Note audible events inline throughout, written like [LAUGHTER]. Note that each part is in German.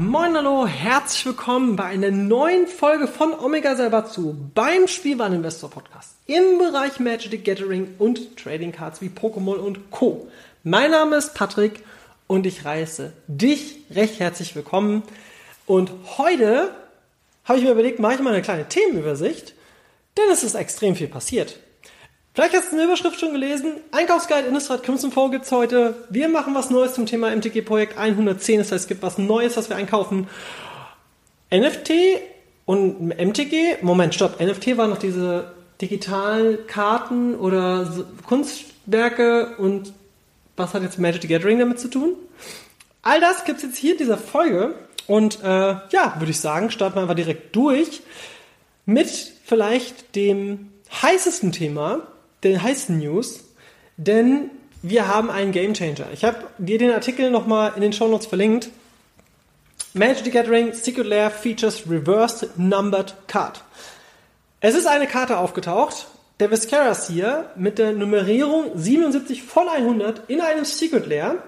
Moin hallo, herzlich willkommen bei einer neuen Folge von Omega selber zu beim Spielwareninvestor Podcast im Bereich Magic the Gathering und Trading Cards wie Pokémon und Co. Mein Name ist Patrick und ich reiße dich recht herzlich willkommen. Und heute habe ich mir überlegt, mache ich mal eine kleine Themenübersicht, denn es ist extrem viel passiert. Vielleicht hast du eine Überschrift schon gelesen. Einkaufsguide Innistrad Crimson Four gibt's heute. Wir machen was Neues zum Thema MTG Projekt 110. Das heißt, es gibt was Neues, was wir einkaufen. NFT und MTG. Moment, stopp. NFT waren noch diese digitalen Karten oder Kunstwerke und was hat jetzt Magic the Gathering damit zu tun? All das gibt's jetzt hier in dieser Folge. Und äh, ja, würde ich sagen, starten wir einfach direkt durch mit vielleicht dem heißesten Thema, den heißen News, denn wir haben einen Gamechanger. Ich habe dir den Artikel nochmal in den Show Notes verlinkt. Magic the Gathering Secret Lair features Reversed Numbered Card. Es ist eine Karte aufgetaucht, der Viscaras hier mit der Nummerierung 77 von 100 in einem Secret Lair.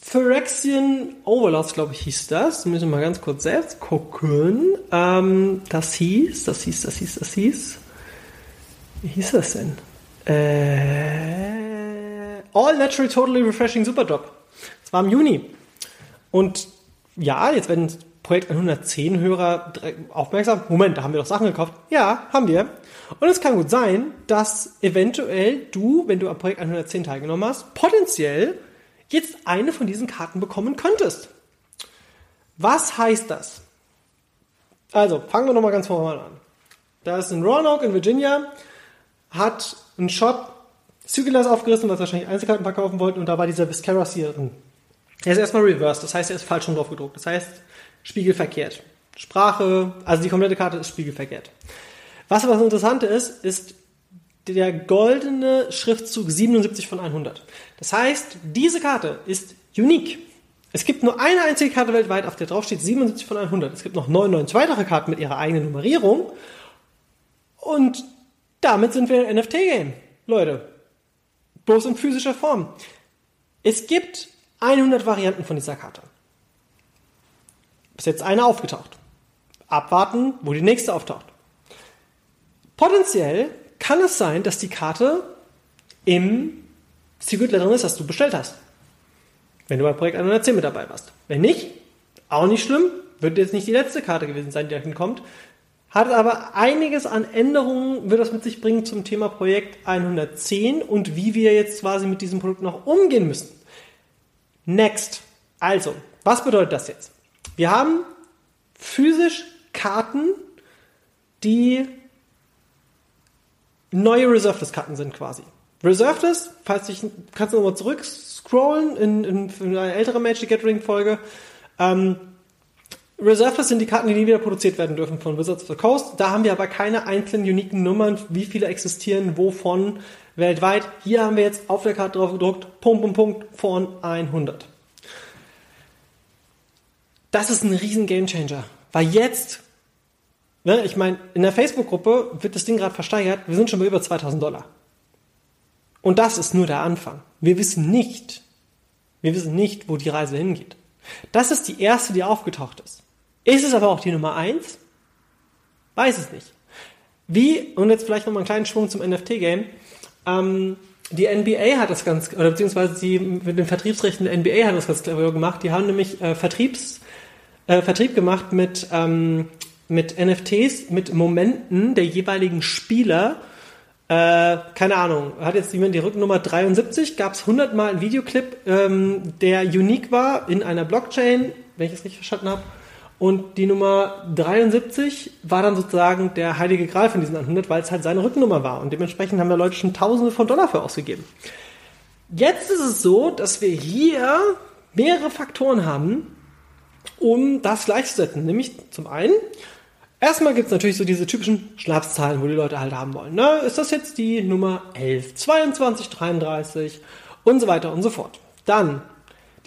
Phyrexian Overlords, glaube ich, hieß das. Müssen wir mal ganz kurz selbst gucken. Ähm, das hieß, das hieß, das hieß, das hieß. Wie hieß das denn? Äh, All Natural Totally Refreshing Super Drop. Das war im Juni. Und ja, jetzt werden Projekt 110 Hörer aufmerksam. Moment, da haben wir doch Sachen gekauft. Ja, haben wir. Und es kann gut sein, dass eventuell du, wenn du am Projekt 110 teilgenommen hast, potenziell jetzt eine von diesen Karten bekommen könntest. Was heißt das? Also, fangen wir nochmal ganz vorne an. Da ist ein Roanoke in Virginia, hat einen Shop Zügelers aufgerissen, weil sie wahrscheinlich Einzelkarten verkaufen wollten und da war dieser Viscera hier drin. Er ist erstmal reversed, das heißt, er ist falsch schon drauf gedruckt. Das heißt, spiegelverkehrt. Sprache, also die komplette Karte ist spiegelverkehrt. Was aber das Interessante ist, ist der goldene Schriftzug 77 von 100. Das heißt, diese Karte ist unique. Es gibt nur eine einzige Karte weltweit, auf der drauf steht 77 von 100. Es gibt noch 99 weitere Karten mit ihrer eigenen Nummerierung. Und damit sind wir ein NFT-Game. Leute, bloß in physischer Form. Es gibt 100 Varianten von dieser Karte. Bis jetzt eine aufgetaucht. Abwarten, wo die nächste auftaucht. Potenziell kann es sein, dass die Karte im Secret drin ist, das du bestellt hast. Wenn du bei Projekt 110 mit dabei warst. Wenn nicht, auch nicht schlimm, wird jetzt nicht die letzte Karte gewesen sein, die da hinkommt. Hat aber einiges an Änderungen, wird das mit sich bringen zum Thema Projekt 110 und wie wir jetzt quasi mit diesem Produkt noch umgehen müssen. Next. Also, was bedeutet das jetzt? Wir haben physisch Karten, die neue Reserved-Karten sind quasi. Reserved falls ich, kannst du nochmal zurück scrollen in, in, in eine ältere Magic Gathering Folge. Ähm, Reserved sind die Karten, die nie wieder produziert werden dürfen von Wizards of the Coast. Da haben wir aber keine einzelnen uniken Nummern, wie viele existieren, wovon weltweit. Hier haben wir jetzt auf der Karte drauf gedruckt, Punkt, Punkt, Punkt von 100. Das ist ein riesen Gamechanger, weil jetzt, ne, ich meine, in der Facebook-Gruppe wird das Ding gerade versteigert, wir sind schon bei über 2000 Dollar. Und das ist nur der Anfang. Wir wissen nicht, wir wissen nicht, wo die Reise hingeht. Das ist die erste, die aufgetaucht ist. Ist es aber auch die Nummer eins? Weiß es nicht. Wie, und jetzt vielleicht nochmal einen kleinen Schwung zum NFT-Game, ähm, die NBA hat das ganz, oder beziehungsweise die mit den Vertriebsrechten der NBA hat das ganz clever gemacht. Die haben nämlich äh, Vertriebs, äh, Vertrieb gemacht mit, ähm, mit NFTs, mit Momenten der jeweiligen Spieler. Äh, keine Ahnung, hat jetzt jemand die Rückennummer 73, gab es 100 Mal einen Videoclip, ähm, der unique war in einer Blockchain, wenn ich es richtig verstanden habe. Und die Nummer 73 war dann sozusagen der heilige Gral von diesen 100, weil es halt seine Rückennummer war. Und dementsprechend haben da Leute schon Tausende von Dollar für ausgegeben. Jetzt ist es so, dass wir hier mehrere Faktoren haben, um das gleichzusetzen. Nämlich zum einen, erstmal gibt es natürlich so diese typischen Schnapszahlen, wo die Leute halt haben wollen. Ne? Ist das jetzt die Nummer 11, 22, 33 und so weiter und so fort. Dann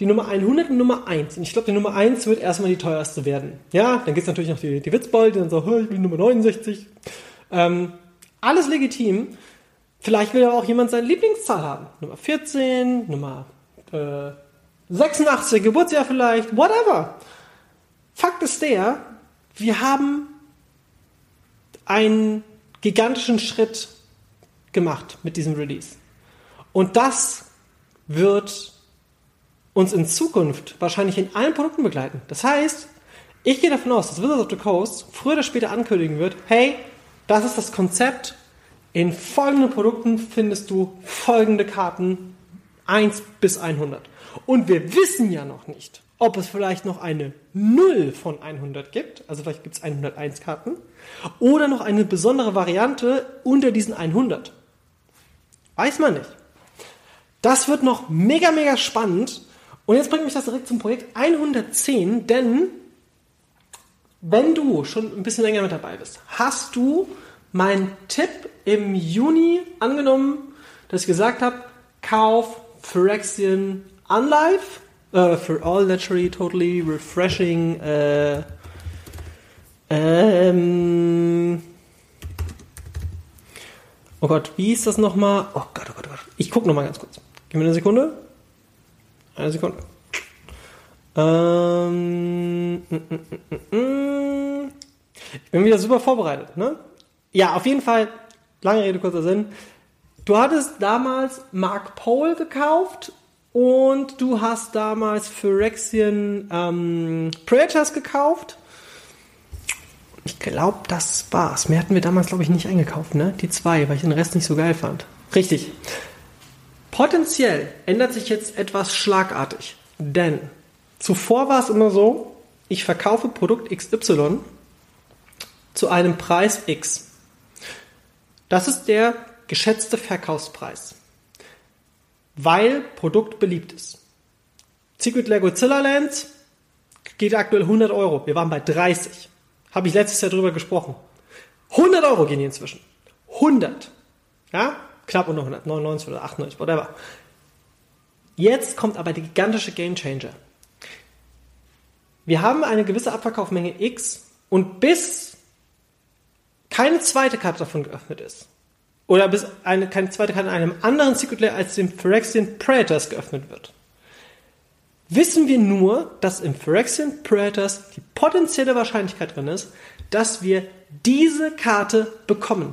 die Nummer 100 und Nummer 1. Und ich glaube, die Nummer 1 wird erstmal die teuerste werden. Ja, dann gibt es natürlich noch die, die Witzbold, die dann so, ich will Nummer 69. Ähm, alles legitim. Vielleicht will ja auch jemand seine Lieblingszahl haben. Nummer 14, Nummer äh, 86, Geburtsjahr vielleicht, whatever. Fakt ist der, wir haben einen gigantischen Schritt gemacht mit diesem Release. Und das wird uns in Zukunft wahrscheinlich in allen Produkten begleiten. Das heißt, ich gehe davon aus, dass Wizards of the Coast früher oder später ankündigen wird, hey, das ist das Konzept, in folgenden Produkten findest du folgende Karten 1 bis 100. Und wir wissen ja noch nicht, ob es vielleicht noch eine 0 von 100 gibt, also vielleicht gibt es 101 Karten, oder noch eine besondere Variante unter diesen 100. Weiß man nicht. Das wird noch mega, mega spannend und jetzt bringt mich das direkt zum Projekt 110, denn wenn du schon ein bisschen länger mit dabei bist, hast du meinen Tipp im Juni angenommen, dass ich gesagt habe, kauf Phyrexian Unlife uh, for all naturally totally refreshing uh, ähm, Oh Gott, wie ist das nochmal? Oh Gott, oh Gott, oh Gott. Ich gucke nochmal ganz kurz. Gib mir eine Sekunde. Eine Sekunde. Ähm, mm, mm, mm, ich bin wieder super vorbereitet, ne? Ja, auf jeden Fall, lange Rede, kurzer Sinn. Du hattest damals Mark Pole gekauft Und du hast damals Phyrexian ähm, Predators gekauft. Ich glaube, das war's. Mehr hatten wir damals, glaube ich, nicht eingekauft, ne? Die zwei, weil ich den Rest nicht so geil fand. Richtig. Potenziell ändert sich jetzt etwas schlagartig. Denn zuvor war es immer so, ich verkaufe Produkt XY zu einem Preis X. Das ist der geschätzte Verkaufspreis weil Produkt beliebt ist. Secret Lego Zilla Lands geht aktuell 100 Euro. Wir waren bei 30. Habe ich letztes Jahr drüber gesprochen. 100 Euro gehen die inzwischen. 100. Ja? Knapp unter 199 oder 98, whatever. Jetzt kommt aber die gigantische Game Changer. Wir haben eine gewisse Abverkaufmenge X und bis keine zweite Karte davon geöffnet ist, oder bis eine, keine zweite Karte in einem anderen Secret Layer als dem Phyrexian Predators geöffnet wird. Wissen wir nur, dass im Phyrexian Predators die potenzielle Wahrscheinlichkeit drin ist, dass wir diese Karte bekommen.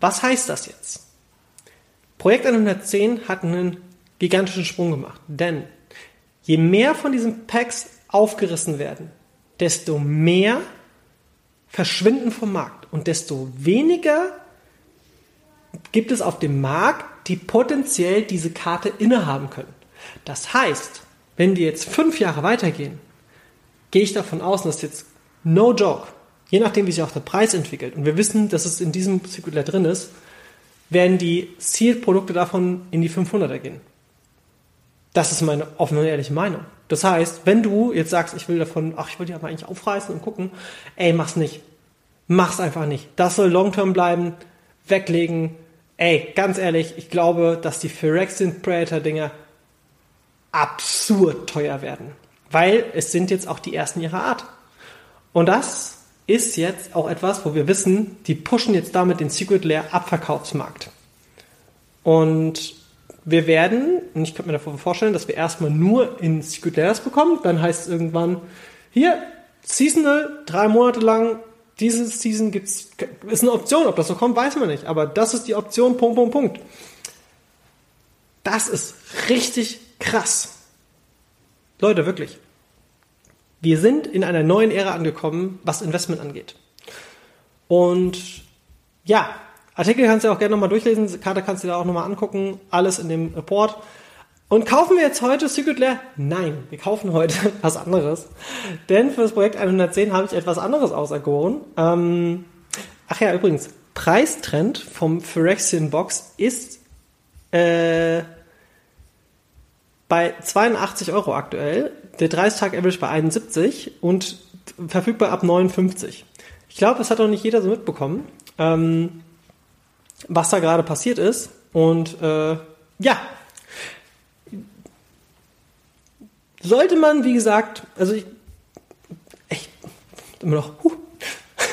Was heißt das jetzt? Projekt 110 hat einen gigantischen Sprung gemacht, denn je mehr von diesen Packs aufgerissen werden, desto mehr verschwinden vom Markt und desto weniger gibt es auf dem Markt, die potenziell diese Karte innehaben können. Das heißt, wenn wir jetzt fünf Jahre weitergehen, gehe ich davon aus, dass jetzt no joke, je nachdem wie sich auch der Preis entwickelt, und wir wissen, dass es in diesem Zirkulär drin ist, werden die Sealed-Produkte davon in die 500er gehen. Das ist meine offene und ehrliche Meinung. Das heißt, wenn du jetzt sagst, ich will davon, ach, ich will die aber eigentlich aufreißen und gucken, ey, mach's nicht. Mach's einfach nicht. Das soll long-term bleiben, weglegen. Ey, ganz ehrlich, ich glaube, dass die Phyrexian Predator Dinger absurd teuer werden. Weil es sind jetzt auch die ersten ihrer Art. Und das ist jetzt auch etwas, wo wir wissen, die pushen jetzt damit den Secret Lair Abverkaufsmarkt. Und wir werden, und ich könnte mir davor vorstellen, dass wir erstmal nur in Secret Layers bekommen, dann heißt es irgendwann, hier, Seasonal, drei Monate lang, diese Season gibt's, ist eine Option, ob das so kommt, weiß man nicht, aber das ist die Option, Punkt, Punkt, Punkt. Das ist richtig krass. Leute, wirklich. Wir sind in einer neuen Ära angekommen, was Investment angeht. Und ja, Artikel kannst du auch gerne nochmal durchlesen, Karte kannst du dir auch nochmal angucken, alles in dem Report. Und kaufen wir jetzt heute Secret Lair? Nein, wir kaufen heute [LAUGHS] was anderes. Denn für das Projekt 110 habe ich etwas anderes auserkoren. Ähm, ach ja, übrigens, Preistrend vom Phyrexian Box ist äh, bei 82 Euro aktuell, der 30-Tag-Average bei 71 und verfügbar ab 59. Ich glaube, das hat noch nicht jeder so mitbekommen. Ähm, was da gerade passiert ist. Und äh, ja, sollte man, wie gesagt, also ich, echt, immer noch huh,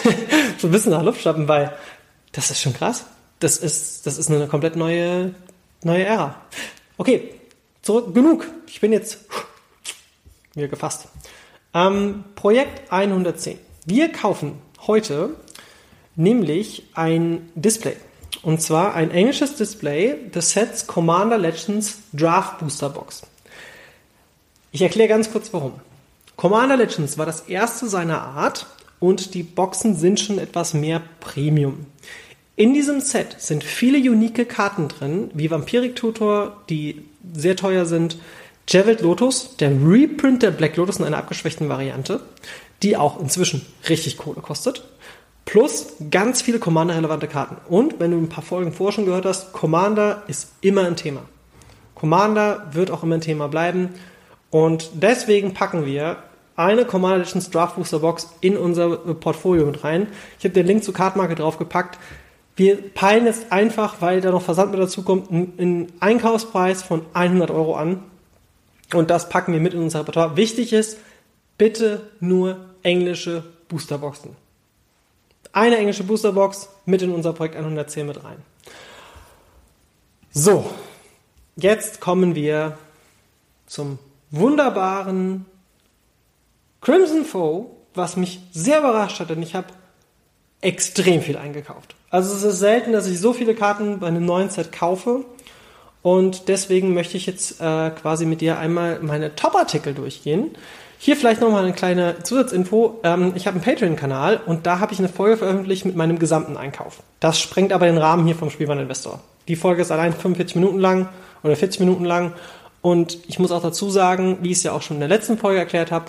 [LAUGHS] so ein bisschen nach Luft schnappen, weil das ist schon krass. Das ist, das ist eine komplett neue, neue Ära. Okay, zurück, genug. Ich bin jetzt wieder gefasst. Ähm, Projekt 110. Wir kaufen heute nämlich ein Display. Und zwar ein englisches Display des Sets Commander Legends Draft Booster Box. Ich erkläre ganz kurz warum. Commander Legends war das erste seiner Art und die Boxen sind schon etwas mehr Premium. In diesem Set sind viele unique Karten drin, wie Vampiric Tutor, die sehr teuer sind, Javeled Lotus, der Reprint der Black Lotus in einer abgeschwächten Variante, die auch inzwischen richtig Kohle kostet. Plus ganz viele Commander-relevante Karten. Und wenn du ein paar Folgen vorher schon gehört hast, Commander ist immer ein Thema. Commander wird auch immer ein Thema bleiben. Und deswegen packen wir eine Commander Legends Draft Booster Box in unser Portfolio mit rein. Ich habe den Link zur Kartmarke draufgepackt. Wir peilen jetzt einfach, weil da noch Versand mit dazu kommt, einen Einkaufspreis von 100 Euro an. Und das packen wir mit in unser Repertoire. Wichtig ist, bitte nur englische Boosterboxen eine englische Boosterbox mit in unser Projekt 110 mit rein. So, jetzt kommen wir zum wunderbaren Crimson Foe, was mich sehr überrascht hat, denn ich habe extrem viel eingekauft. Also es ist selten, dass ich so viele Karten bei einem neuen Set kaufe Und deswegen möchte ich jetzt äh, quasi mit dir einmal meine Top-Artikel durchgehen. Hier vielleicht nochmal eine kleine Zusatzinfo. Ähm, ich habe einen Patreon-Kanal und da habe ich eine Folge veröffentlicht mit meinem gesamten Einkauf. Das sprengt aber den Rahmen hier vom Spielwareninvestor. Die Folge ist allein 45 Minuten lang oder 40 Minuten lang. Und ich muss auch dazu sagen, wie ich es ja auch schon in der letzten Folge erklärt habe,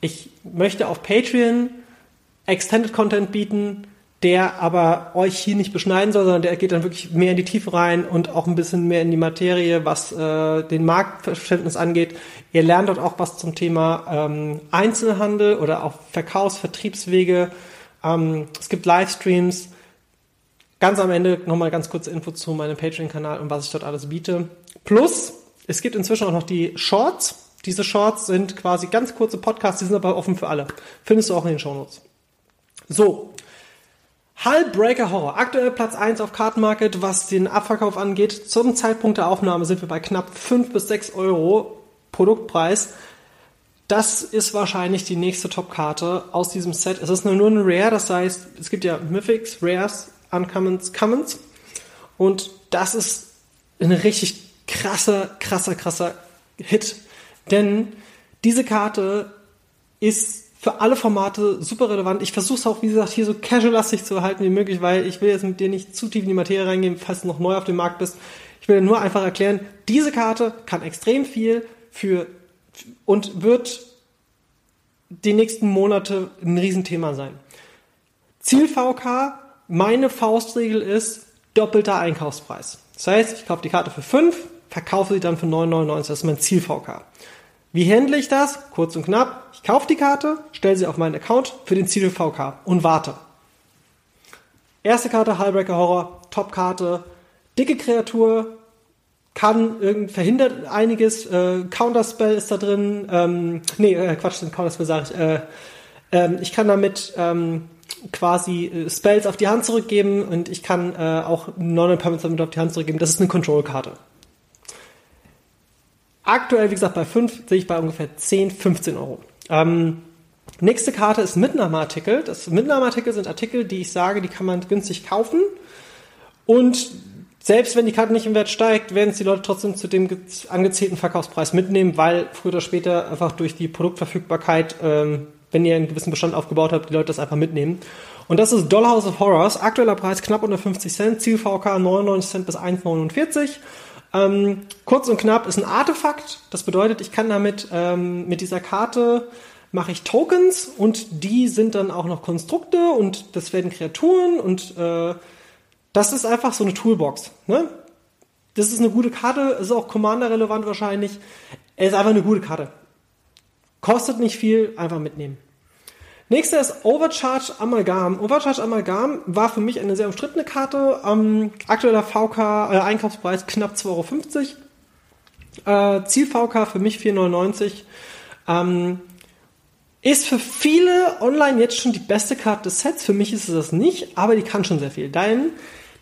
ich möchte auf Patreon Extended Content bieten, der aber euch hier nicht beschneiden soll, sondern der geht dann wirklich mehr in die Tiefe rein und auch ein bisschen mehr in die Materie, was äh, den Marktverständnis angeht. Ihr lernt dort auch was zum Thema ähm, Einzelhandel oder auch Verkaufs-, Vertriebswege. Ähm, es gibt Livestreams. Ganz am Ende nochmal ganz kurze Info zu meinem Patreon-Kanal und was ich dort alles biete. Plus, es gibt inzwischen auch noch die Shorts. Diese Shorts sind quasi ganz kurze Podcasts, die sind aber offen für alle. Findest du auch in den Shownotes. So, Hullbreaker Horror. Aktuell Platz 1 auf Kartenmarket, was den Abverkauf angeht. Zum Zeitpunkt der Aufnahme sind wir bei knapp 5 bis 6 Euro Produktpreis. Das ist wahrscheinlich die nächste Top-Karte aus diesem Set. Es ist nur eine Rare, das heißt, es gibt ja Mythics, Rares, Uncommons, Commons. Und das ist ein richtig krasser, krasser, krasser Hit. Denn diese Karte ist für alle Formate super relevant. Ich versuche es auch, wie gesagt, hier so casual-lastig zu halten wie möglich, weil ich will jetzt mit dir nicht zu tief in die Materie reingehen, falls du noch neu auf dem Markt bist. Ich will nur einfach erklären, diese Karte kann extrem viel für und wird die nächsten Monate ein Riesenthema sein. Ziel VK, meine Faustregel ist doppelter Einkaufspreis. Das heißt, ich kaufe die Karte für 5, verkaufe sie dann für 9,99. Das ist mein Ziel VK. Wie handle ich das? Kurz und knapp. Ich kaufe die Karte, stelle sie auf meinen Account für den Ziel VK und warte. Erste Karte, Hullbreaker Horror, Top-Karte, dicke Kreatur, kann irgend, verhindert einiges, äh, Counterspell ist da drin, ähm, nee, äh, Quatsch, Counterspell sage ich, äh, ähm, ich kann damit ähm, quasi äh, Spells auf die Hand zurückgeben und ich kann äh, auch Non-Permanents damit auf die Hand zurückgeben. Das ist eine Control-Karte. Aktuell, wie gesagt, bei 5 sehe ich bei ungefähr 10, 15 Euro. Ähm, nächste Karte ist Mitnahmeartikel. Das Mitnahmeartikel sind Artikel, die ich sage, die kann man günstig kaufen. Und selbst wenn die Karte nicht im Wert steigt, werden es die Leute trotzdem zu dem angezählten Verkaufspreis mitnehmen, weil früher oder später einfach durch die Produktverfügbarkeit, ähm, wenn ihr einen gewissen Bestand aufgebaut habt, die Leute das einfach mitnehmen. Und das ist Dollhouse of Horrors. Aktueller Preis knapp unter 50 Cent, Ziel VK 99 Cent bis 1,49. Ähm, kurz und knapp ist ein Artefakt. Das bedeutet, ich kann damit ähm, mit dieser Karte mache ich Tokens und die sind dann auch noch Konstrukte und das werden Kreaturen und äh, das ist einfach so eine Toolbox. Ne? Das ist eine gute Karte, ist auch Commander relevant wahrscheinlich. Es ist einfach eine gute Karte. Kostet nicht viel, einfach mitnehmen. Nächster ist Overcharge Amalgam. Overcharge Amalgam war für mich eine sehr umstrittene Karte. Ähm, aktueller VK, äh, Einkaufspreis knapp 2,50 Euro. Äh, Ziel VK für mich 4,99 ähm, ist für viele online jetzt schon die beste Karte des Sets. Für mich ist es das nicht, aber die kann schon sehr viel. Denn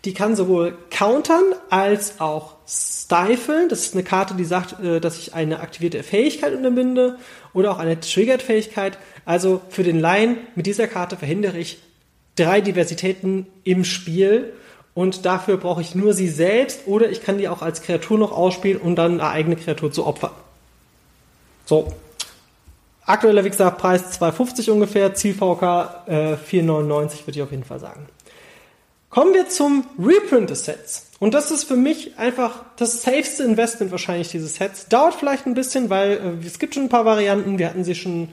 die kann sowohl countern als auch stiflen. Das ist eine Karte, die sagt, äh, dass ich eine aktivierte Fähigkeit unterbinde oder auch eine triggered Fähigkeit. Also für den Laien mit dieser Karte verhindere ich drei Diversitäten im Spiel und dafür brauche ich nur sie selbst oder ich kann die auch als Kreatur noch ausspielen und dann eine eigene Kreatur zu opfern. So. Aktueller, wie gesagt, Preis 2,50 ungefähr, Ziel äh, 4,99 würde ich auf jeden Fall sagen. Kommen wir zum Reprint des Sets. Und das ist für mich einfach das safeste Investment wahrscheinlich dieses Sets. Dauert vielleicht ein bisschen, weil äh, es gibt schon ein paar Varianten. Wir hatten sie schon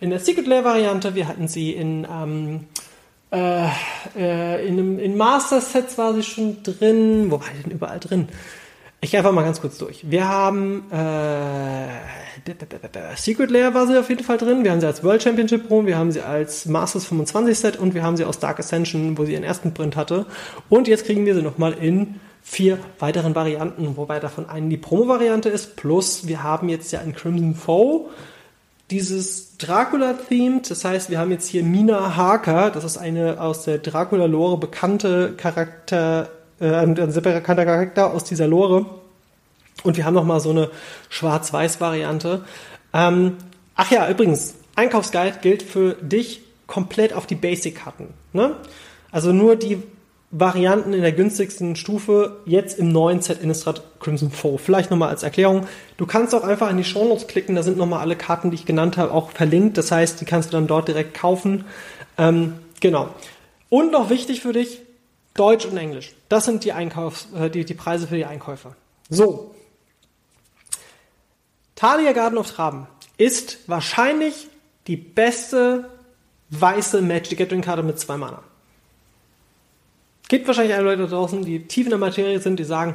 in der Secret Lair Variante, wir hatten sie in, ähm, äh, äh, in, in Master Sets war sie schon drin. Wo war die denn überall drin? Ich gehe einfach mal ganz kurz durch. Wir haben äh, Secret Lair war sie auf jeden Fall drin. Wir haben sie als World Championship Pro, wir haben sie als Masters 25 Set und wir haben sie aus Dark Ascension, wo sie ihren ersten Print hatte. Und jetzt kriegen wir sie nochmal in vier weiteren Varianten, wobei davon eine die Promo-Variante ist. Plus wir haben jetzt ja in Crimson Foe dieses Dracula-Themed. Das heißt, wir haben jetzt hier Mina Harker. Das ist eine aus der Dracula-Lore bekannte Charakter äh, ein, sehr bekannter Charakter aus dieser Lore. Und wir haben noch mal so eine Schwarz-Weiß-Variante. Ähm, ach ja, übrigens, Einkaufsguide gilt für dich komplett auf die Basic-Karten. Ne? Also nur die Varianten in der günstigsten Stufe jetzt im neuen Set Innistrad Crimson Foe. Vielleicht nochmal als Erklärung. Du kannst auch einfach in die Shownotes klicken, da sind nochmal alle Karten, die ich genannt habe, auch verlinkt. Das heißt, die kannst du dann dort direkt kaufen. Ähm, genau. Und noch wichtig für dich, Deutsch und Englisch. Das sind die, Einkaufs-, äh, die, die Preise für die Einkäufer. So. Talia Garden of Traben ist wahrscheinlich die beste weiße Magic Gathering Karte mit zwei Mana. Gibt wahrscheinlich alle Leute draußen, die tief in der Materie sind, die sagen,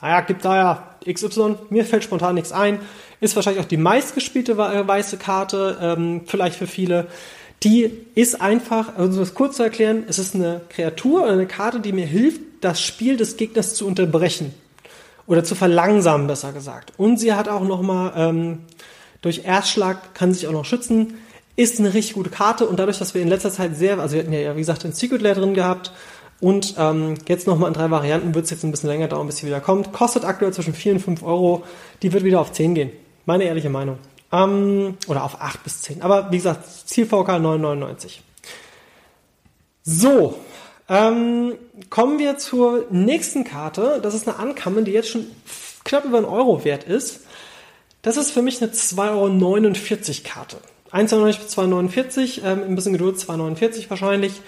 naja, gibt da ja XY, mir fällt spontan nichts ein. Ist wahrscheinlich auch die meistgespielte äh, weiße Karte, ähm, vielleicht für viele. Die ist einfach, also um das kurz zu erklären, es ist eine Kreatur oder eine Karte, die mir hilft, das Spiel des Gegners zu unterbrechen. Oder zu verlangsamen, besser gesagt. Und sie hat auch nochmal, ähm, durch Erstschlag kann sich auch noch schützen. Ist eine richtig gute Karte und dadurch, dass wir in letzter Zeit sehr, also wir hatten ja, wie gesagt, den Secret Lair drin gehabt, und ähm, jetzt nochmal in drei Varianten wird es jetzt ein bisschen länger dauern, bis sie wieder kommt. Kostet aktuell zwischen 4 und 5 Euro. Die wird wieder auf 10 gehen. Meine ehrliche Meinung. Ähm, oder auf 8 bis 10. Aber wie gesagt, Ziel VK 9,99. So, ähm, kommen wir zur nächsten Karte. Das ist eine Ankamme, die jetzt schon knapp über einen Euro wert ist. Das ist für mich eine 2,49 Euro Karte. 1,99 bis 2,49, ähm, ein bisschen Geduld, 2,49 wahrscheinlich.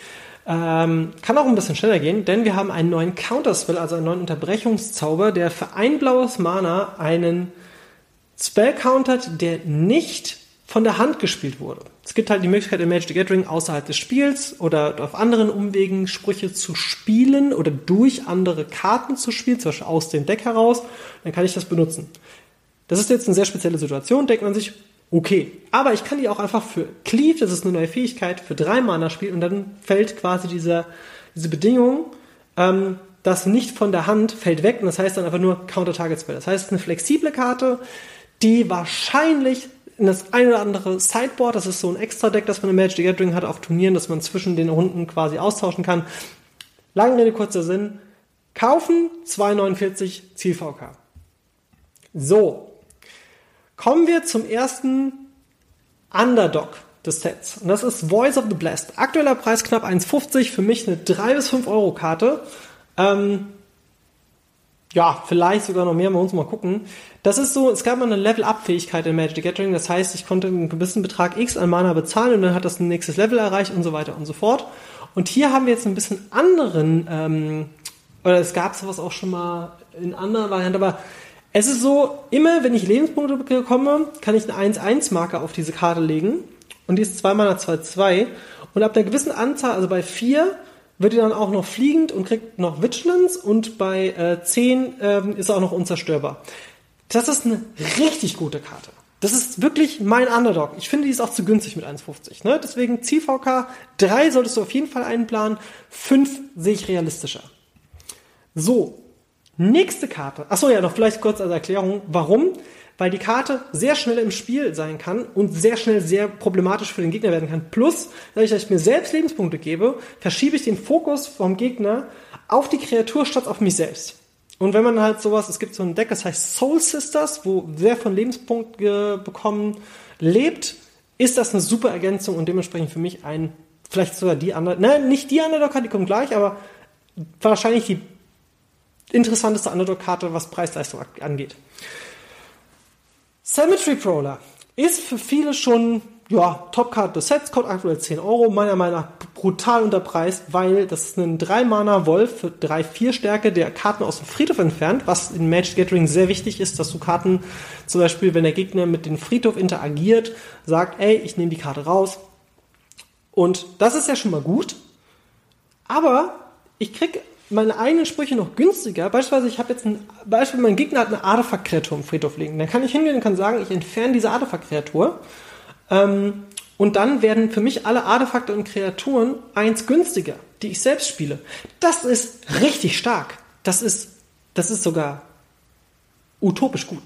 Ähm, kann auch ein bisschen schneller gehen, denn wir haben einen neuen Counterspell, also einen neuen Unterbrechungszauber, der für ein blaues Mana einen Spell countert, der nicht von der Hand gespielt wurde. Es gibt halt die Möglichkeit in Magic the Gathering außerhalb des Spiels oder auf anderen Umwegen Sprüche zu spielen oder durch andere Karten zu spielen, zum Beispiel aus dem Deck heraus. Dann kann ich das benutzen. Das ist jetzt eine sehr spezielle Situation, denkt man sich, Okay, aber ich kann die auch einfach für Cleave, das ist eine neue Fähigkeit, für drei Mana spielen und dann fällt quasi diese, diese Bedingung, ähm, das nicht von der Hand fällt weg und das heißt dann einfach nur Counter-Target-Spell. Das heißt, eine flexible Karte, die wahrscheinlich in das ein oder andere Sideboard, das ist so ein Extra-Deck, das man im Magic the Gathering hat, auf Turnieren, dass man zwischen den Runden quasi austauschen kann. Lange Rede, kurzer Sinn. Kaufen, 2,49 Ziel VK. So, Kommen wir zum ersten Underdog des Sets. Und das ist Voice of the Blessed. Aktueller Preis knapp 1,50. Für mich eine 3 bis 5 Euro Karte. Ähm, ja, vielleicht sogar noch mehr, wir uns mal gucken. Das ist so, es gab mal eine Level-Up-Fähigkeit in Magic the Gathering, das heißt, ich konnte einen gewissen Betrag X an Mana bezahlen und dann hat das ein nächstes Level erreicht und so weiter und so fort. Und hier haben wir jetzt ein bisschen anderen, ähm, oder es gab sowas auch schon mal in anderen Varianten, aber es ist so, immer wenn ich Lebenspunkte bekomme, kann ich eine 1-1-Marke auf diese Karte legen. Und die ist 2 Mana 2-2. Und ab einer gewissen Anzahl, also bei 4, wird die dann auch noch fliegend und kriegt noch Vigilance. Und bei äh, 10 ähm, ist er auch noch unzerstörbar. Das ist eine richtig gute Karte. Das ist wirklich mein Underdog. Ich finde, die ist auch zu günstig mit 1,50. Ne? Deswegen CVK 3 solltest du auf jeden Fall einplanen. 5 sehe ich realistischer. So, Nächste Karte. Achso, ja, noch vielleicht kurz als Erklärung. Warum? Weil die Karte sehr schnell im Spiel sein kann und sehr schnell sehr problematisch für den Gegner werden kann. Plus, dadurch, dass ich mir selbst Lebenspunkte gebe, verschiebe ich den Fokus vom Gegner auf die Kreatur statt auf mich selbst. Und wenn man halt sowas, es gibt so ein Deck, das heißt Soul Sisters, wo sehr von Lebenspunkten bekommen lebt, ist das eine super Ergänzung und dementsprechend für mich ein, vielleicht sogar die andere, nein, nicht die Underdog, die kommt gleich, aber wahrscheinlich die interessanteste Underdog-Karte, was Preis-Leistung angeht. Cemetery Prowler ist für viele schon ja, Top-Card des Sets, kostet aktuell 10 Euro, meiner Meinung nach brutal unterpreist, weil das ist ein 3-Mana-Wolf für 3-4 Stärke, der Karten aus dem Friedhof entfernt, was in Magic Gathering sehr wichtig ist, dass du Karten, zum Beispiel, wenn der Gegner mit dem Friedhof interagiert, sagt, ey, ich nehme die Karte raus. Und das ist ja schon mal gut, aber ich krieg meine eigenen Sprüche noch günstiger. Beispielsweise, ich habe jetzt ein Beispiel, mein Gegner hat eine Artefakt-Kreatur im Friedhof liegen. Dann kann ich hingehen und kann sagen, ich entferne diese Artefakt-Kreatur. Ähm, und dann werden für mich alle Artefakte und Kreaturen eins günstiger, die ich selbst spiele. Das ist richtig stark. Das ist, das ist sogar utopisch gut.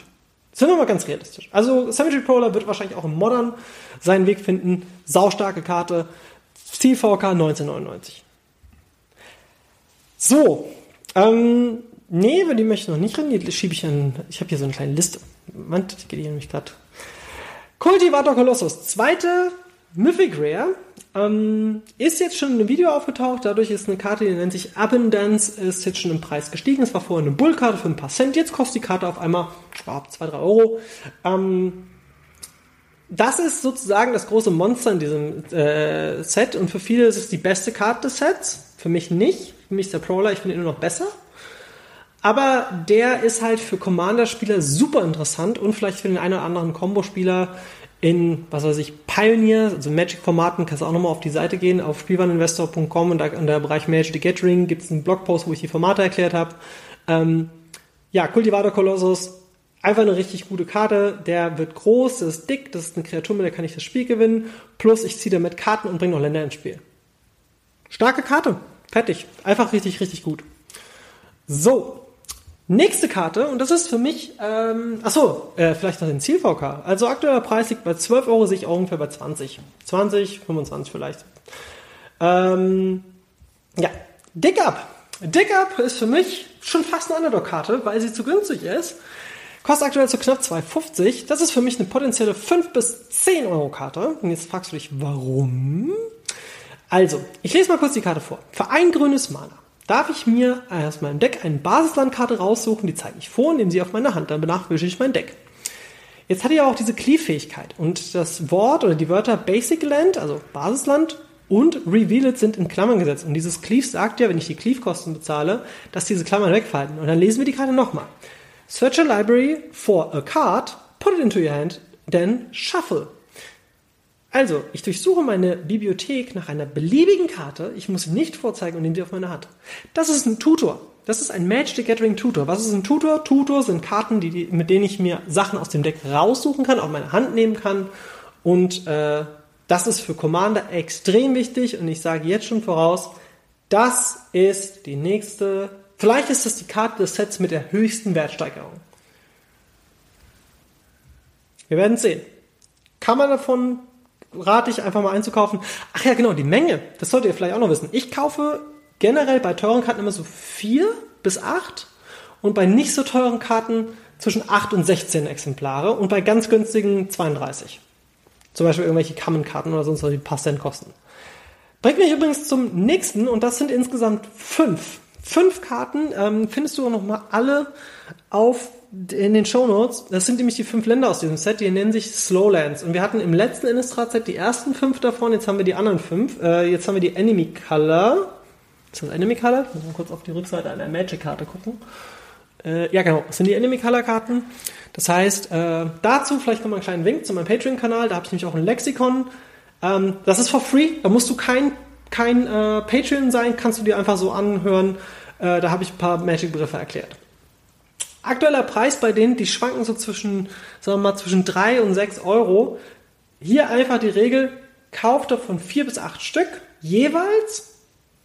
Sind wir mal ganz realistisch. Also Cemetery Prowler wird wahrscheinlich auch im Modern seinen Weg finden. Saustarke Karte. CVK 1999. So, ähm, nee, über die möchte ich noch nicht reden. Die schiebe ich an. Ich habe hier so eine kleine Liste. Mann, die geht hier nämlich gerade. Cultivator Colossus, zweite Mythic Rare. Ähm, ist jetzt schon in einem Video aufgetaucht, dadurch ist eine Karte, die nennt sich Abundance, ist jetzt schon im Preis gestiegen. Es war vorher eine Bullkarte für ein paar Cent, jetzt kostet die Karte auf einmal, glaube, 2, 3 Euro. Ähm, das ist sozusagen das große Monster in diesem äh, Set und für viele ist es die beste Karte des Sets. Für mich nicht. Der Prowler, ich finde ihn nur noch besser. Aber der ist halt für Commander-Spieler super interessant und vielleicht für den einen oder anderen Combo-Spieler in, was weiß ich, Pioneer, also Magic-Formaten, kannst du auch nochmal auf die Seite gehen, auf spielwareninvestor.com und da in der Bereich Magic the Gathering gibt es einen Blogpost, wo ich die Formate erklärt habe. Ähm, ja, Cultivator Colossus, einfach eine richtig gute Karte. Der wird groß, das ist dick, das ist eine Kreatur, mit der kann ich das Spiel gewinnen. Plus ich ziehe damit Karten und bringe noch Länder ins Spiel. Starke Karte. Fertig. Einfach richtig, richtig gut. So, Nächste Karte, und das ist für mich, ähm, achso, äh, vielleicht noch den Ziel-VK. Also aktueller Preis liegt bei 12 Euro, sehe ich auch ungefähr bei 20. 20, 25 vielleicht. Ähm, ja, Dick Up. Dick Up ist für mich schon fast eine Underdog-Karte, weil sie zu günstig ist. Kostet aktuell so knapp 2,50. Das ist für mich eine potenzielle 5 bis 10 Euro Karte. Und jetzt fragst du dich, warum? Also, ich lese mal kurz die Karte vor. Für ein grünes Mana darf ich mir aus meinem Deck eine Basislandkarte raussuchen, die zeige ich vor, nehme sie auf meine Hand, dann benachwische ich mein Deck. Jetzt hat er ja auch diese Cleave-Fähigkeit und das Wort oder die Wörter Basic Land, also Basisland und Reveal It sind in Klammern gesetzt. Und dieses Cleave sagt ja, wenn ich die Cleave-Kosten bezahle, dass diese Klammern wegfallen. Und dann lesen wir die Karte nochmal. Search a library for a card, put it into your hand, then shuffle. Also, ich durchsuche meine Bibliothek nach einer beliebigen Karte. Ich muss sie nicht vorzeigen und nehme sie auf meine Hand. Das ist ein Tutor. Das ist ein Magic the Gathering Tutor. Was ist ein Tutor? Tutor sind Karten, die, mit denen ich mir Sachen aus dem Deck raussuchen kann, auf meine Hand nehmen kann. Und äh, das ist für Commander extrem wichtig. Und ich sage jetzt schon voraus, das ist die nächste. Vielleicht ist das die Karte des Sets mit der höchsten Wertsteigerung. Wir werden sehen. Kann man davon rate ich einfach mal einzukaufen. Ach ja, genau, die Menge. Das solltet ihr vielleicht auch noch wissen. Ich kaufe generell bei teuren Karten immer so vier bis acht und bei nicht so teuren Karten zwischen 8 und 16 Exemplare und bei ganz günstigen 32. Zum Beispiel irgendwelche Common-Karten oder sonst was, die paar Cent kosten. Bringt mich übrigens zum nächsten und das sind insgesamt fünf. Fünf Karten ähm, findest du auch noch mal alle auf in den Show Notes, das sind nämlich die fünf Länder aus diesem Set, die nennen sich Slowlands. Und wir hatten im letzten Innistrad-Set die ersten fünf davon, jetzt haben wir die anderen fünf. Äh, jetzt haben wir die Enemy Color. Ist das Enemy Color? Muss mal kurz auf die Rückseite einer Magic-Karte gucken. Äh, ja, genau, das sind die Enemy Color-Karten. Das heißt, äh, dazu vielleicht nochmal einen kleinen Wink zu meinem Patreon-Kanal. Da habe ich nämlich auch ein Lexikon. Ähm, das ist for free. Da musst du kein, kein äh, Patreon sein, kannst du dir einfach so anhören. Äh, da habe ich ein paar Magic-Begriffe erklärt. Aktueller Preis bei denen, die schwanken so zwischen, sagen wir mal, zwischen 3 und 6 Euro. Hier einfach die Regel, kauft davon 4 bis 8 Stück jeweils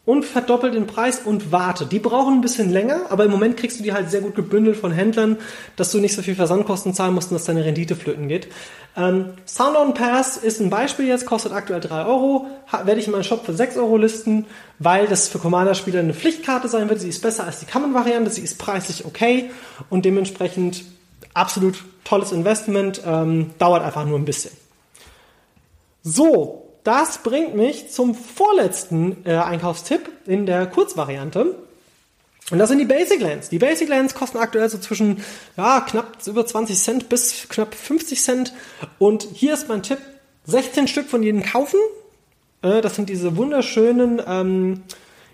und verdoppelt den Preis und warte. Die brauchen ein bisschen länger, aber im Moment kriegst du die halt sehr gut gebündelt von Händlern, dass du nicht so viel Versandkosten zahlen musst und dass deine Rendite flöten geht. Ähm, Sound on Pass ist ein Beispiel jetzt, kostet aktuell 3 Euro, werde ich in meinem Shop für 6 Euro listen, weil das für Commander-Spieler eine Pflichtkarte sein wird. Sie ist besser als die Common-Variante, sie ist preislich okay und dementsprechend absolut tolles Investment, ähm, dauert einfach nur ein bisschen. So, das bringt mich zum vorletzten äh, Einkaufstipp in der Kurzvariante. Und das sind die Basic Lands. Die Basic Lands kosten aktuell so zwischen ja, knapp über 20 Cent bis knapp 50 Cent. Und hier ist mein Tipp: 16 Stück von jedem kaufen. Äh, das sind diese wunderschönen, ähm,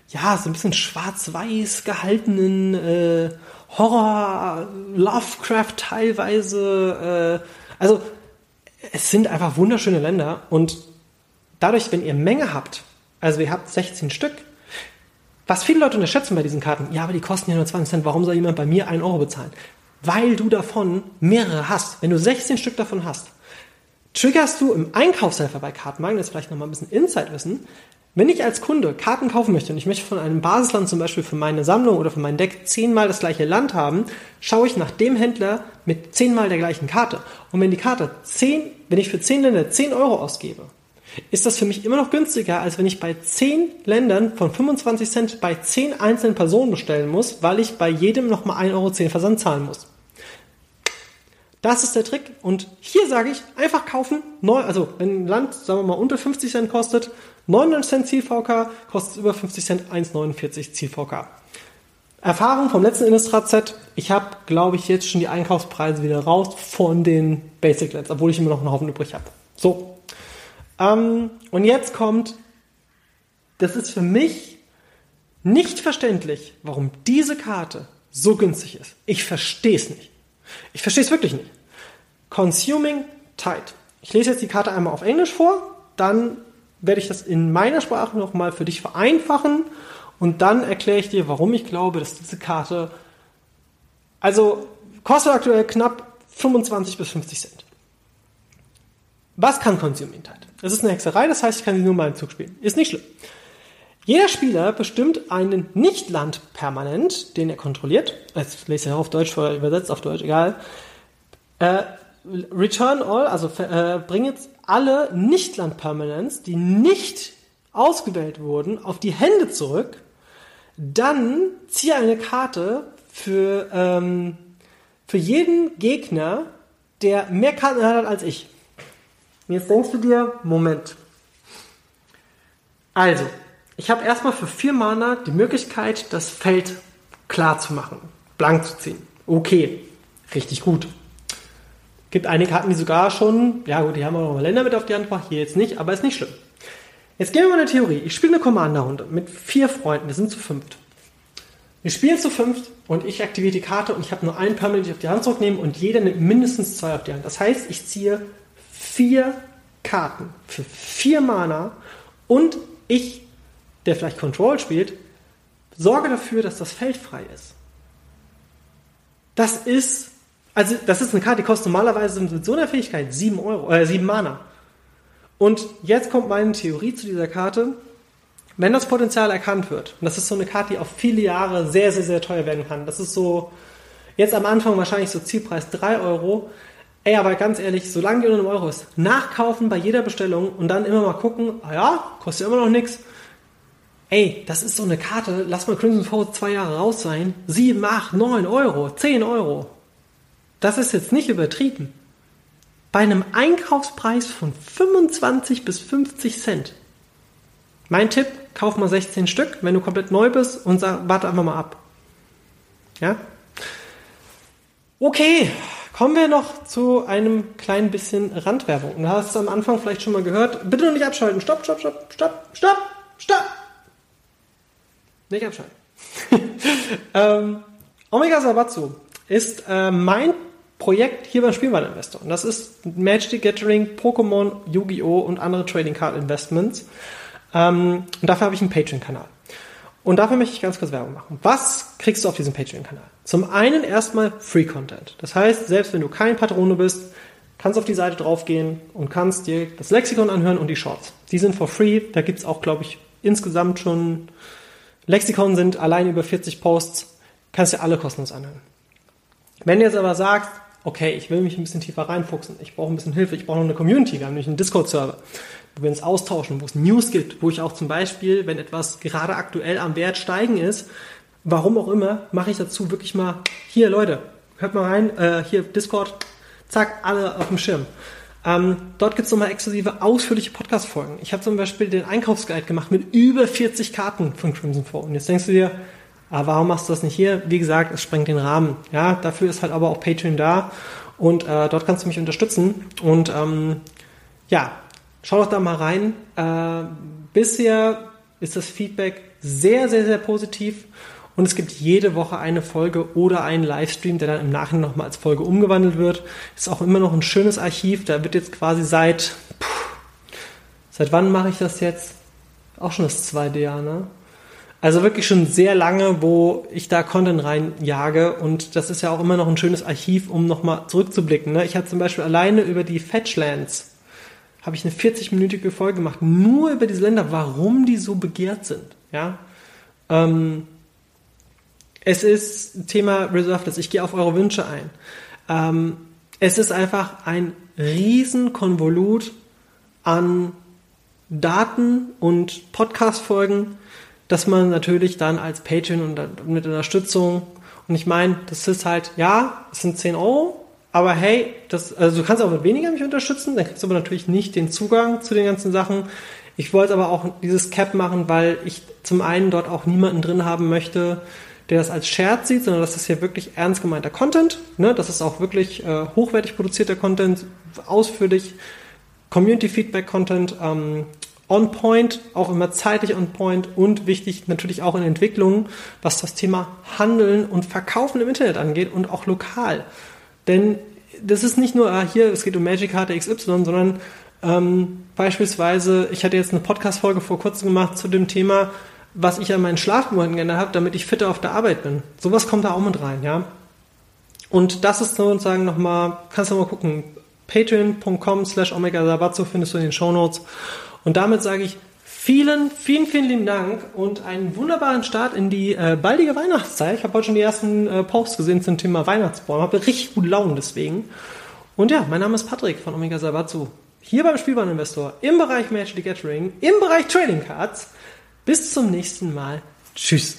ja, so ein bisschen schwarz-weiß gehaltenen äh, Horror, Lovecraft teilweise. Äh, also es sind einfach wunderschöne Länder und dadurch, wenn ihr Menge habt, also ihr habt 16 Stück, was viele Leute unterschätzen bei diesen Karten, ja, aber die kosten ja nur 20 Cent, warum soll jemand bei mir 1 Euro bezahlen? Weil du davon mehrere hast. Wenn du 16 Stück davon hast, triggerst du im Einkaufshelfer bei Kartenmagen, das vielleicht nochmal ein bisschen Insight-Wissen, wenn ich als Kunde Karten kaufen möchte und ich möchte von einem Basisland zum Beispiel für meine Sammlung oder für mein Deck zehnmal das gleiche Land haben, schaue ich nach dem Händler mit zehnmal der gleichen Karte. Und wenn die Karte zehn, wenn ich für zehn Länder 10 Euro ausgebe, ist das für mich immer noch günstiger, als wenn ich bei 10 Ländern von 25 Cent bei 10 einzelnen Personen bestellen muss, weil ich bei jedem nochmal 1,10 Euro Versand zahlen muss. Das ist der Trick. Und hier sage ich, einfach kaufen. Neu, also wenn ein Land, sagen wir mal, unter 50 Cent kostet, 99 Cent Ziel-VK, kostet es über 50 Cent 1,49 Ziel-VK. Erfahrung vom letzten Innistrad-Set. Ich habe, glaube ich, jetzt schon die Einkaufspreise wieder raus von den Basic Lands, obwohl ich immer noch einen Haufen übrig habe. So. Ähm, und jetzt kommt, das ist für mich nicht verständlich, warum diese Karte so günstig ist. Ich verstehe es nicht. Ich verstehe es wirklich nicht. Consuming Tide. Ich lese jetzt die Karte einmal auf Englisch vor, dann werde ich das in meiner Sprache nochmal für dich vereinfachen und dann erkläre ich dir, warum ich glaube, dass diese Karte, also kostet aktuell knapp 25 bis 50 Cent. Was kann Consuming Tide? Das ist eine Hexerei, das heißt, ich kann sie nur mal im Zug spielen. Ist nicht schlimm. Jeder Spieler bestimmt einen Nicht-Land permanent, den er kontrolliert. Jetzt lese ich auf Deutsch, übersetzt auf Deutsch, egal. Äh, return all, also äh, bring jetzt alle Nicht-Land-Permanents, die nicht ausgewählt wurden, auf die Hände zurück. Dann ziehe eine Karte für, ähm, für jeden Gegner, der mehr Karten hat als ich. Und jetzt denkst du dir, Moment. Also, ich habe erstmal für vier Mana die Möglichkeit, das Feld klar zu machen, blank zu ziehen. Okay, richtig gut. Gibt einige Karten, die sogar schon, ja gut, die haben auch noch Länder mit auf die Hand gebracht, hier jetzt nicht, aber ist nicht schlimm. Jetzt gehen wir mal eine Theorie. Ich spiele eine Commander-Runde mit vier Freunden, wir sind zu fünft. Wir spielen zu fünft und ich aktiviere die Karte und ich habe nur einen Permanent, den ich auf die Hand zurücknehme und jeder nimmt mindestens zwei auf die Hand. Das heißt, ich ziehe vier Karten für vier Mana und ich der vielleicht Control spielt, sorge dafür, dass das Feld frei ist. Das ist, also das ist eine Karte, die kostet normalerweise mit so einer Fähigkeit 7 Euro, äh, 7 Mana. Und jetzt kommt meine Theorie zu dieser Karte. Wenn das Potenzial erkannt wird, und das ist so eine Karte, die auf viele Jahre sehr, sehr, sehr teuer werden kann. Das ist so, jetzt am Anfang wahrscheinlich so Zielpreis 3 Euro. Ey, aber ganz ehrlich, solange die unter einem Euro ist, nachkaufen bei jeder Bestellung und dann immer mal gucken, ah ja, kostet immer noch nichts ey, das ist so eine Karte, lass mal Crimson Foe zwei Jahre raus sein, 7, 8, 9 Euro, 10 Euro. Das ist jetzt nicht übertrieben. Bei einem Einkaufspreis von 25 bis 50 Cent. Mein Tipp, kauf mal 16 Stück, wenn du komplett neu bist und warte einfach mal ab. Ja? Okay, kommen wir noch zu einem kleinen bisschen Randwerbung. Du hast es am Anfang vielleicht schon mal gehört. Bitte noch nicht abschalten. Stopp, stopp, stopp, stopp, stopp, stopp. Nicht abschalten. [LAUGHS] ähm, Omega Sabatsu ist äh, mein Projekt hier beim Spielwareninvestor. Und das ist Magic the Gathering, Pokémon, Yu-Gi-Oh! und andere Trading Card Investments. Ähm, und dafür habe ich einen Patreon-Kanal. Und dafür möchte ich ganz kurz Werbung machen. Was kriegst du auf diesem Patreon-Kanal? Zum einen erstmal Free Content. Das heißt, selbst wenn du kein Patrone bist, kannst du auf die Seite draufgehen und kannst dir das Lexikon anhören und die Shorts. Die sind for free. Da gibt es auch, glaube ich, insgesamt schon Lexikon sind allein über 40 Posts, kannst du alle kostenlos anhören. Wenn du jetzt aber sagst, okay, ich will mich ein bisschen tiefer reinfuchsen, ich brauche ein bisschen Hilfe, ich brauche noch eine Community, wir haben nämlich einen Discord-Server, wo wir uns austauschen, wo es News gibt, wo ich auch zum Beispiel, wenn etwas gerade aktuell am Wert steigen ist, warum auch immer, mache ich dazu wirklich mal, hier Leute, hört mal rein, äh, hier Discord, zack, alle auf dem Schirm. Ähm, dort gibt es nochmal exklusive, ausführliche Podcast-Folgen. Ich habe zum Beispiel den Einkaufsguide gemacht mit über 40 Karten von Crimson Four. Und jetzt denkst du dir, ah, warum machst du das nicht hier? Wie gesagt, es sprengt den Rahmen. Ja, dafür ist halt aber auch Patreon da. Und äh, dort kannst du mich unterstützen. Und ähm, ja, schau doch da mal rein. Äh, bisher ist das Feedback sehr, sehr, sehr positiv. Und es gibt jede Woche eine Folge oder einen Livestream, der dann im Nachhinein nochmal als Folge umgewandelt wird. Ist auch immer noch ein schönes Archiv. Da wird jetzt quasi seit, puh, seit wann mache ich das jetzt? Auch schon das zweite Jahr, ne? Also wirklich schon sehr lange, wo ich da Content reinjage und das ist ja auch immer noch ein schönes Archiv, um nochmal zurückzublicken. Ne? Ich habe zum Beispiel alleine über die Fetchlands habe ich eine 40-minütige Folge gemacht, nur über diese Länder, warum die so begehrt sind. Ja, ähm, es ist Thema Reserveless. Ich gehe auf eure Wünsche ein. Ähm, es ist einfach ein Riesenkonvolut an Daten und Podcast-Folgen, dass man natürlich dann als Patreon und mit Unterstützung und ich meine, das ist halt, ja, es sind 10 Euro, Aber hey, das, also du kannst auch mit weniger mich unterstützen, dann kriegst du aber natürlich nicht den Zugang zu den ganzen Sachen. Ich wollte aber auch dieses Cap machen, weil ich zum einen dort auch niemanden drin haben möchte, der das als Scherz sieht, sondern das ist hier wirklich ernst gemeinter Content. Ne? Das ist auch wirklich äh, hochwertig produzierter Content, ausführlich Community-Feedback-Content, ähm, on point, auch immer zeitlich on point und wichtig natürlich auch in Entwicklungen, was das Thema Handeln und Verkaufen im Internet angeht und auch lokal. Denn das ist nicht nur ah, hier, es geht um Magic Karte XY, sondern ähm, beispielsweise, ich hatte jetzt eine Podcast-Folge vor kurzem gemacht zu dem Thema, was ich an meinen Schlafmonaten gerne habe, damit ich fitter auf der Arbeit bin. Sowas kommt da auch mit rein, ja. Und das ist sozusagen nochmal, kannst du mal gucken, patreon.com slash omega findest du in den Show Notes. Und damit sage ich vielen, vielen, vielen lieben Dank und einen wunderbaren Start in die äh, baldige Weihnachtszeit. Ich habe heute schon die ersten äh, Posts gesehen zum Thema Weihnachtsbaum. Habe richtig gut Laune deswegen. Und ja, mein Name ist Patrick von Omega Sabatsu. Hier beim Spielwareninvestor im Bereich Magic the Gathering, im Bereich Trading Cards. Bis zum nächsten Mal. Tschüss.